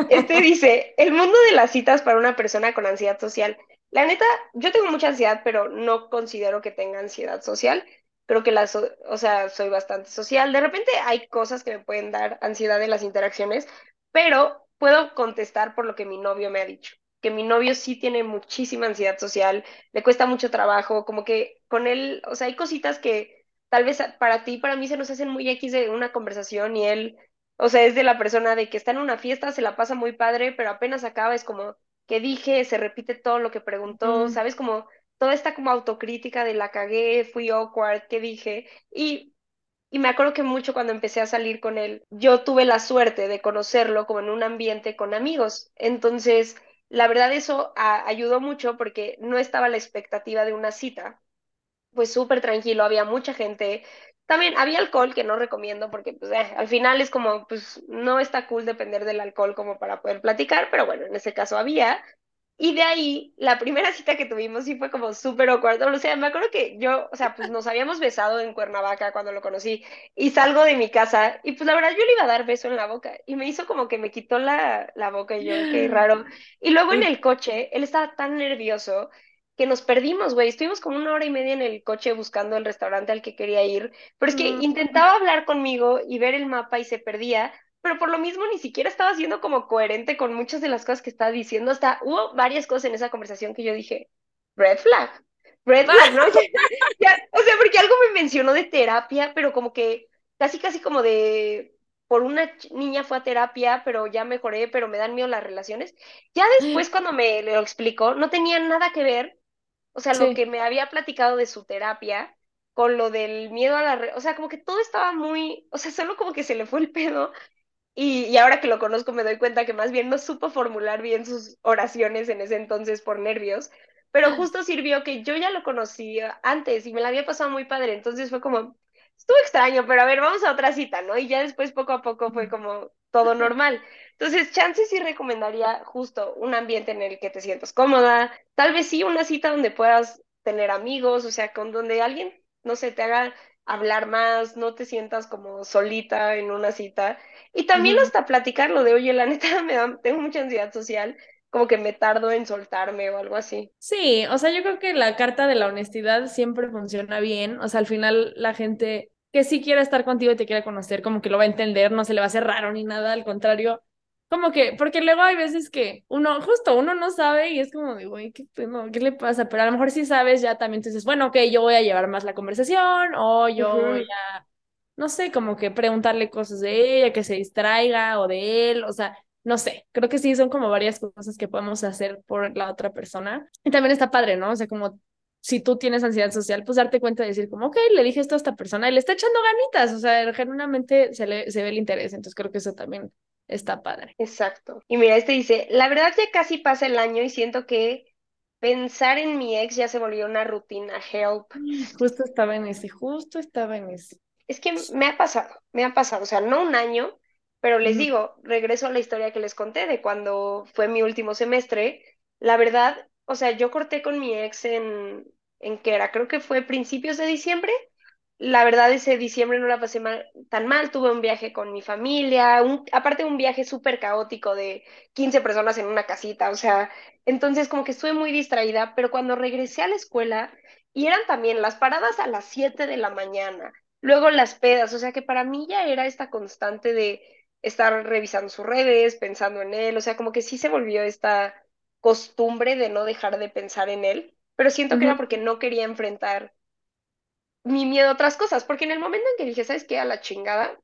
A: Este dice, el mundo de las citas para una persona con ansiedad social. La neta, yo tengo mucha ansiedad, pero no considero que tenga ansiedad social. Creo que la, so- o sea, soy bastante social. De repente hay cosas que me pueden dar ansiedad en las interacciones, pero puedo contestar por lo que mi novio me ha dicho. Que mi novio sí tiene muchísima ansiedad social, le cuesta mucho trabajo, como que con él, o sea, hay cositas que tal vez para ti, para mí se nos hacen muy X de una conversación y él o sea, es de la persona de que está en una fiesta, se la pasa muy padre, pero apenas acaba, es como que dije, se repite todo lo que preguntó,
B: Mm,
A: ¿sabes? Como toda esta como autocrítica de la cagué, fui awkward, ¿qué dije? Y, y me acuerdo que mucho cuando empecé a salir con él, yo tuve la suerte de conocerlo como en un ambiente con amigos. Entonces, la verdad eso ayudó mucho porque no estaba la expectativa de una cita pues súper tranquilo, había mucha gente. También había alcohol que no recomiendo porque pues eh, al final es como, pues no está cool depender del alcohol como para poder platicar, pero bueno, en ese caso había. Y de ahí, la primera cita que tuvimos sí fue como súper awkward. O sea, me acuerdo que yo, o sea, pues nos habíamos besado en Cuernavaca cuando lo conocí y salgo de mi casa y pues la verdad yo le iba a dar beso en la boca y me hizo como que me quitó la, la boca y yo, qué raro. Y luego en el coche, él estaba tan nervioso que nos perdimos, güey. Estuvimos como una hora y media en el coche buscando el restaurante al que quería ir, pero es que intentaba hablar conmigo y ver el mapa y se perdía pero por lo mismo ni siquiera estaba siendo como coherente con muchas de las cosas que estaba diciendo. Hasta hubo varias cosas en esa conversación que yo dije, red flag, red flag, ¿no? Ya, ya, o sea, porque algo me mencionó de terapia, pero como que casi, casi como de, por una niña fue a terapia, pero ya mejoré, pero me dan miedo las relaciones. Ya después cuando me lo explicó, no tenía nada que ver o sea, lo que me había platicado de su terapia con lo del miedo a la... O sea, como que todo estaba muy... O sea, solo como que se le fue el pedo. Y, y ahora que lo conozco me doy cuenta que más bien no supo formular bien sus oraciones en ese entonces por nervios. Pero justo sirvió que yo ya lo conocía antes y me la había pasado muy padre. Entonces fue como, estuvo extraño, pero a ver, vamos a otra cita, ¿no? Y ya después poco a poco fue como todo normal. Entonces, chance sí recomendaría justo un ambiente en el que te sientas cómoda, tal vez sí una cita donde puedas tener amigos, o sea, con donde alguien, no sé, te haga hablar más, no te sientas como solita en una cita. Y también hasta platicarlo de, oye, la neta, me da, tengo mucha ansiedad social, como que me tardo en soltarme o algo así.
B: Sí, o sea, yo creo que la carta de la honestidad siempre funciona bien, o sea, al final la gente que sí quiera estar contigo y te quiera conocer, como que lo va a entender, no se le va a hacer raro ni nada, al contrario, como que, porque luego hay veces que uno, justo uno no sabe y es como de, güey, ¿qué, ¿qué le pasa? Pero a lo mejor si sabes, ya también dices, bueno, ok, yo voy a llevar más la conversación o yo voy a, no sé, como que preguntarle cosas de ella, que se distraiga o de él, o sea, no sé, creo que sí son como varias cosas que podemos hacer por la otra persona. Y también está padre, ¿no? O sea, como si tú tienes ansiedad social, pues darte cuenta de decir como, ok, le dije esto a esta persona y le está echando ganitas, o sea, genuinamente se, le, se ve el interés, entonces creo que eso también está padre.
A: Exacto. Y mira, este dice, la verdad ya casi pasa el año y siento que pensar en mi ex ya se volvió una rutina, help.
B: Justo estaba en ese, justo estaba en ese.
A: Es que me ha pasado, me ha pasado, o sea, no un año, pero les digo, regreso a la historia que les conté de cuando fue mi último semestre. La verdad, o sea, yo corté con mi ex en, en que era, creo que fue principios de diciembre la verdad ese diciembre no la pasé mal, tan mal, tuve un viaje con mi familia, un, aparte un viaje súper caótico de 15 personas en una casita, o sea, entonces como que estuve muy distraída, pero cuando regresé a la escuela, y eran también las paradas a las 7 de la mañana, luego las pedas, o sea que para mí ya era esta constante de estar revisando sus redes, pensando en él, o sea, como que sí se volvió esta costumbre de no dejar de pensar en él, pero siento que era porque no quería enfrentar mi miedo a otras cosas, porque en el momento en que dije, ¿sabes qué? A la chingada,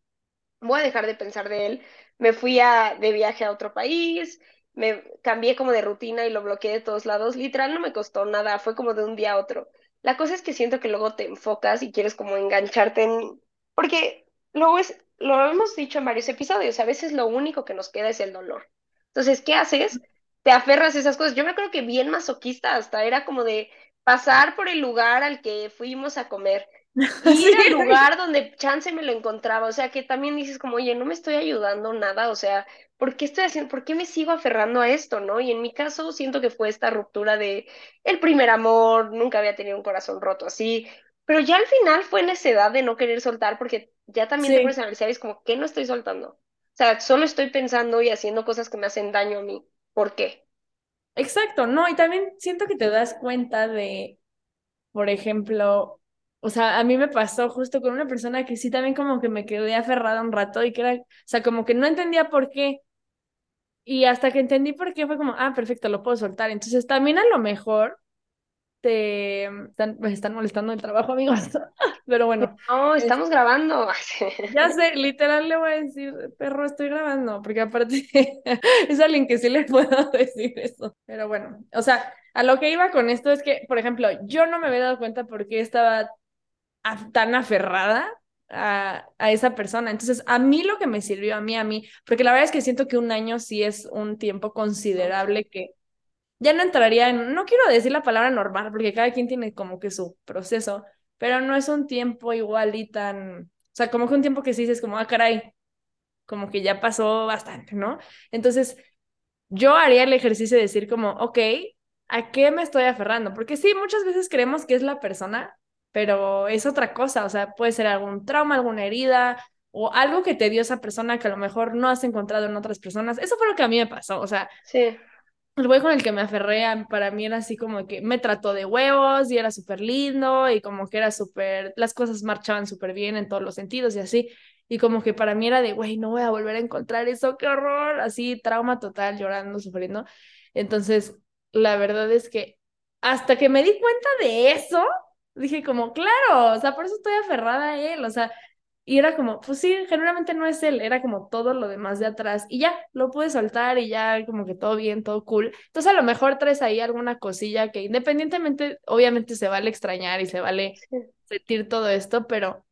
A: voy a dejar de pensar de él, me fui a, de viaje a otro país, me cambié como de rutina y lo bloqueé de todos lados, literal no me costó nada, fue como de un día a otro. La cosa es que siento que luego te enfocas y quieres como engancharte en... Porque luego es, lo hemos dicho en varios episodios, a veces lo único que nos queda es el dolor. Entonces, ¿qué haces? Te aferras a esas cosas. Yo me acuerdo que bien masoquista hasta era como de, pasar por el lugar al que fuimos a comer, ir al lugar donde Chance me lo encontraba, o sea, que también dices como, oye, no me estoy ayudando nada, o sea, ¿por qué estoy haciendo, por qué me sigo aferrando a esto, no? Y en mi caso siento que fue esta ruptura de el primer amor, nunca había tenido un corazón roto así, pero ya al final fue edad de no querer soltar porque ya también te puedes analizar y es como, ¿qué no estoy soltando? O sea, solo estoy pensando y haciendo cosas que me hacen daño a mí. ¿Por qué?
B: Exacto, no, y también siento que te das cuenta de, por ejemplo, o sea, a mí me pasó justo con una persona que sí también como que me quedé aferrada un rato y que era, o sea, como que no entendía por qué. Y hasta que entendí por qué fue como, ah, perfecto, lo puedo soltar. Entonces también a lo mejor te están, me están molestando el trabajo, amigos. Pero bueno.
A: No, estamos grabando.
B: Ya sé, literal le voy a decir, perro, estoy grabando, porque aparte es alguien que sí le puedo decir eso. Pero bueno, o sea, a lo que iba con esto es que, por ejemplo, yo no me había dado cuenta por qué estaba tan aferrada a, a, esa persona. Entonces, a mí lo que me sirvió, a mí, a mí, porque la verdad es que siento que un año sí es un tiempo considerable que ya no entraría en, no quiero decir la palabra normal, porque cada quien tiene como que su proceso, pero no es un tiempo igual y tan, o sea, como que un tiempo que sí dices como, ah, caray, como que ya pasó bastante, ¿no? Entonces, yo haría el ejercicio de decir como, ok, ¿a qué me estoy aferrando? Porque sí, muchas veces creemos que es la persona, pero es otra cosa, o sea, puede ser algún trauma, alguna herida o algo que te dio esa persona que a lo mejor no has encontrado en otras personas. Eso fue lo que a mí me pasó, o sea,
A: sí
B: el güey con el que me aferré para mí era así como que me trató de huevos y era súper lindo y como que era súper, las cosas marchaban súper bien en todos los sentidos y así. Y como que para mí era de, güey, no voy a volver a encontrar eso, qué horror, así, trauma total, llorando, sufriendo. Entonces, la verdad es que hasta que me di cuenta de eso, dije como, claro, o sea, por eso estoy aferrada a él, o sea, Y era como, pues sí, generalmente no es él, era como todo lo demás de atrás. Y ya, lo pude soltar y ya como que todo bien, todo cool. Entonces a lo mejor traes ahí alguna cosilla que independientemente, obviamente se vale extrañar y se vale sentir todo esto, pero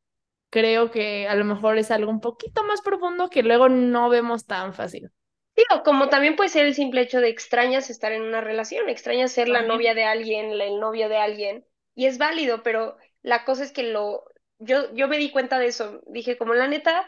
B: creo que a lo mejor es algo un poquito más profundo que luego no vemos tan fácil.
A: Sí, o como también puede ser el simple hecho de extrañas estar en una relación, extrañas ser la novia de alguien, el novio de alguien, y es válido, pero la cosa es que lo, yo, yo me di cuenta de eso, dije, como la neta,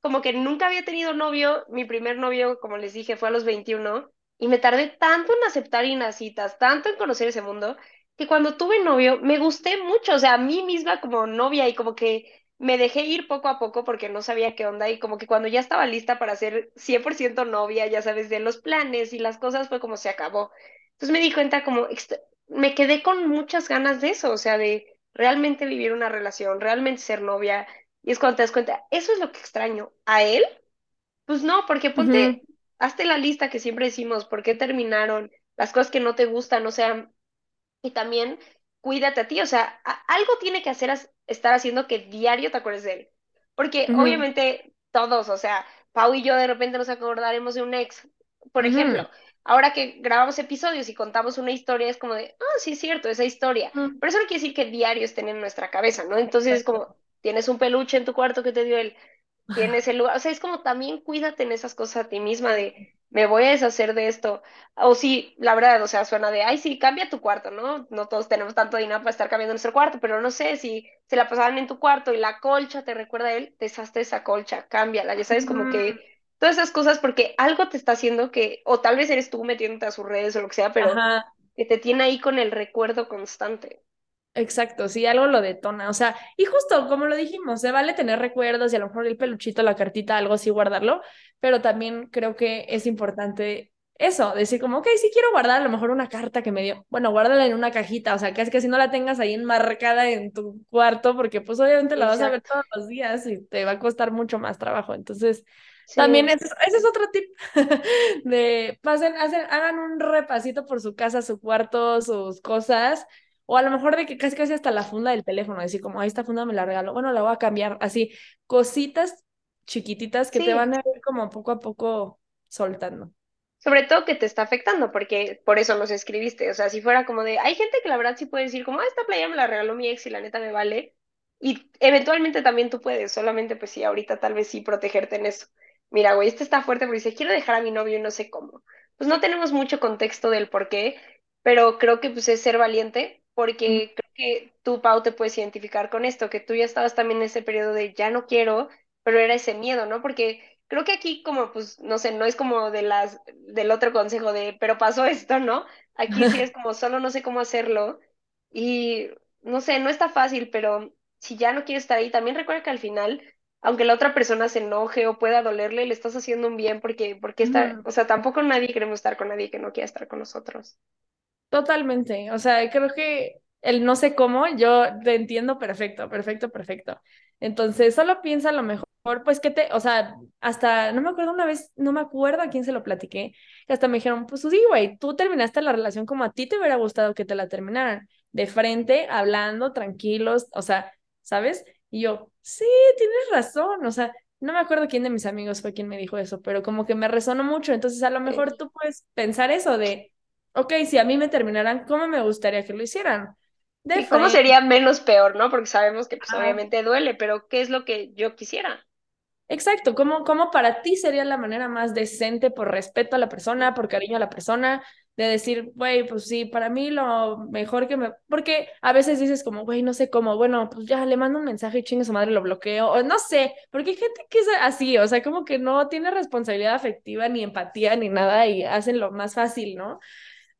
A: como que nunca había tenido novio, mi primer novio, como les dije, fue a los 21, y me tardé tanto en aceptar citas, tanto en conocer ese mundo, que cuando tuve novio me gusté mucho, o sea, a mí misma como novia y como que me dejé ir poco a poco porque no sabía qué onda y como que cuando ya estaba lista para ser 100% novia, ya sabes, de los planes y las cosas fue como se acabó. Entonces me di cuenta como, me quedé con muchas ganas de eso, o sea, de realmente vivir una relación, realmente ser novia. Y es cuando te das cuenta, eso es lo que extraño. ¿A él? Pues no, porque ponte, hazte la lista que siempre decimos, por qué terminaron, las cosas que no te gustan, o sea, y también cuídate a ti, o sea, algo tiene que hacer estar haciendo que diario te acuerdes de él. Porque obviamente todos, o sea, Pau y yo de repente nos acordaremos de un ex, por ejemplo. Ahora que grabamos episodios y contamos una historia, es como de, ah, sí, es cierto, esa historia. Pero eso no quiere decir que diario estén en nuestra cabeza, ¿no? Entonces es como, tienes un peluche en tu cuarto que te dio él, tienes el lugar, o sea, es como también cuídate en esas cosas a ti misma de, me voy a deshacer de esto. O sí, la verdad, o sea, suena de, ay, sí, cambia tu cuarto, ¿no? No todos tenemos tanto dinero para estar cambiando nuestro cuarto, pero no sé, si se la pasaban en tu cuarto y la colcha te recuerda a él, deshazte esa colcha, cámbiala, ya sabes, como que todas esas cosas, porque algo te está haciendo que, o tal vez eres tú metiéndote a sus redes o lo que sea, pero que te tiene ahí con el recuerdo constante.
B: Exacto, sí, algo lo detona, o sea, y justo como lo dijimos, se vale tener recuerdos y a lo mejor el peluchito, la cartita, algo así guardarlo, pero también creo que es importante eso, decir como, ok, sí quiero guardar a lo mejor una carta que me dio, bueno, guárdala en una cajita, o sea, casi que si no la tengas ahí enmarcada en tu cuarto, porque pues obviamente la vas a ver todos los días y te va a costar mucho más trabajo, entonces... También ese, ese, es otro tip de pasen, hacen, hagan un repasito por su casa, su cuarto, sus cosas o a lo mejor de que casi casi hasta la funda del teléfono, decir como, ahí esta funda me la regalo, bueno, la voy a cambiar, así, cositas chiquititas que te van a ir como poco a poco soltando.
A: Sobre todo que te está afectando, porque por eso nos escribiste, o sea, si fuera como de, hay gente que la verdad sí puede decir como, ah, esta playa me la regaló mi ex y la neta me vale, y eventualmente también tú puedes, solamente pues sí, ahorita tal vez sí protegerte en eso. Mira, güey, este está fuerte porque dice, quiero dejar a mi novio y no sé cómo. Pues no tenemos mucho contexto del por qué, pero creo que pues es ser valiente porque creo que tú, Pau, te puedes identificar con esto, que tú ya estabas también en ese periodo de ya no quiero, pero era ese miedo, ¿no? Porque creo que aquí como, pues, no sé, no es como de las, del otro consejo de, pero pasó esto, ¿no? Aquí sí es como, solo no sé cómo hacerlo y, no sé, no está fácil, pero si ya no quieres estar ahí, también recuerda que al final, aunque la otra persona se enoje o pueda dolerle, le estás haciendo un bien porque, porque está, o sea, tampoco nadie queremos estar con nadie que no quiera estar con nosotros.
B: Totalmente, o sea, creo que el no sé cómo, yo te entiendo perfecto, perfecto, perfecto. Entonces, solo piensa lo mejor, pues que te, o sea, hasta, no me acuerdo una vez, no me acuerdo a quién se lo platiqué, y hasta me dijeron, pues sí, güey, tú terminaste la relación como a ti te hubiera gustado que te la terminaran, de frente, hablando, tranquilos, o sea, ¿sabes? Y yo, sí, tienes razón, o sea, no me acuerdo quién de mis amigos fue quien me dijo eso, pero como que me resonó mucho, entonces a lo mejor tú puedes pensar eso de ok, si a mí me terminaran, ¿cómo me gustaría que lo hicieran?
A: ¿Y cómo sería menos peor, no? Porque sabemos que pues, obviamente duele, pero ¿qué es lo que yo quisiera?
B: Exacto, ¿Cómo, ¿cómo para ti sería la manera más decente por respeto a la persona, por cariño a la persona, de decir, güey, pues sí, para mí lo mejor que me... Porque a veces dices como, güey, no sé cómo, bueno, pues ya le mando un mensaje y chingue su madre, lo bloqueo, o no sé, porque hay gente que es así, o sea, como que no tiene responsabilidad afectiva, ni empatía, ni nada, y hacen lo más fácil, ¿no?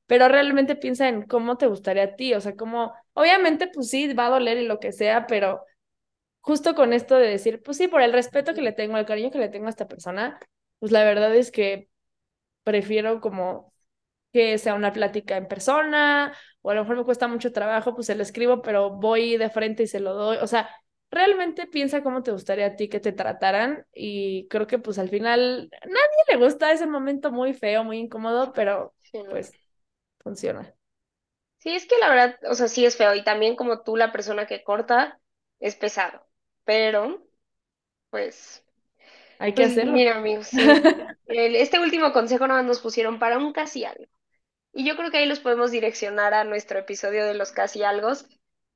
B: pero realmente piensa en cómo te gustaría a ti, o sea, como, obviamente, pues sí, va a doler y lo que sea, pero justo con esto de decir, pues sí, por el respeto que le tengo, el cariño que le tengo a esta persona, pues la verdad es que prefiero como que sea una plática en persona, o a lo mejor me cuesta mucho trabajo, pues se lo escribo, pero voy de frente y se lo doy, o sea, realmente piensa cómo te gustaría a ti que te trataran y creo que pues al final nadie le gusta ese momento muy feo, muy incómodo, pero pues funciona.
A: Sí, es que la verdad, o sea, sí es feo y también como tú, la persona que corta, es pesado, pero pues
B: Hay que
A: Pues
B: hacerlo.
A: mira, amigos, sí. Este último consejo nada más nos pusieron para un casi algo. Y yo creo que ahí los podemos direccionar a nuestro episodio de los casi algos,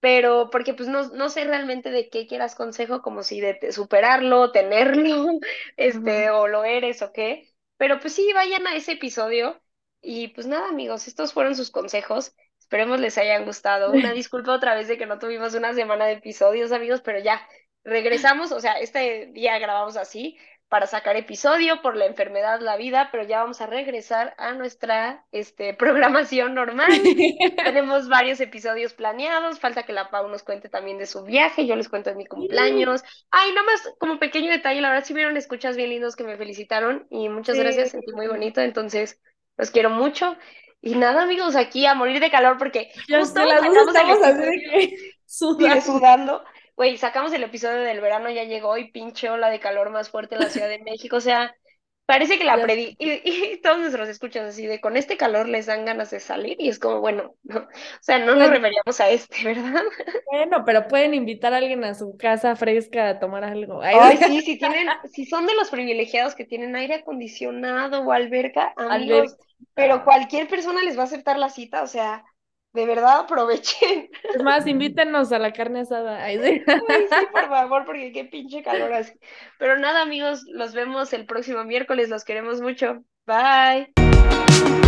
A: pero porque pues no, no sé realmente de qué quieras consejo, como si de superarlo, tenerlo, este, o lo eres o qué. Pero pues sí, vayan a ese episodio. Y pues nada, amigos, estos fueron sus consejos. Esperemos les hayan gustado. Una disculpa otra vez de que no tuvimos una semana de episodios, amigos, pero ya regresamos, o sea, este día grabamos así para sacar episodio por la enfermedad, la vida, pero ya vamos a regresar a nuestra este, programación normal. Tenemos varios episodios planeados, falta que la Pau nos cuente también de su viaje, yo les cuento de mi cumpleaños. Ay, nada más como pequeño detalle, la verdad sí vieron escuchas bien lindos que me felicitaron y muchas
B: Sí.
A: gracias, sentí muy bonito, entonces los quiero mucho. Y nada, amigos, aquí a morir de calor porque justo
B: sé, las dos
A: sacamos el
B: estamos así sudando.
A: Güey, sacamos el episodio del verano, ya llegó y pinche ola de calor más fuerte en la Ciudad de México. O sea, parece que la
B: Ya
A: predí. Y, y todos nuestros escuchas así de con este calor les dan ganas de salir. Y es como, bueno, no. O sea, no nos referíamos a este, ¿verdad?
B: Bueno, pero pueden invitar a alguien a su casa fresca a tomar algo. Ay,
A: Ay, sí, si tienen, si son de los privilegiados que tienen aire acondicionado o alberca, amigos, pero cualquier persona les va a aceptar la cita. O sea, de verdad aprovechen.
B: Es más, invítenos a la carne asada. Ay, sí.
A: Ay, sí, por favor, porque qué pinche calor hace. Pero nada, amigos, los vemos el próximo miércoles, los queremos mucho. Bye.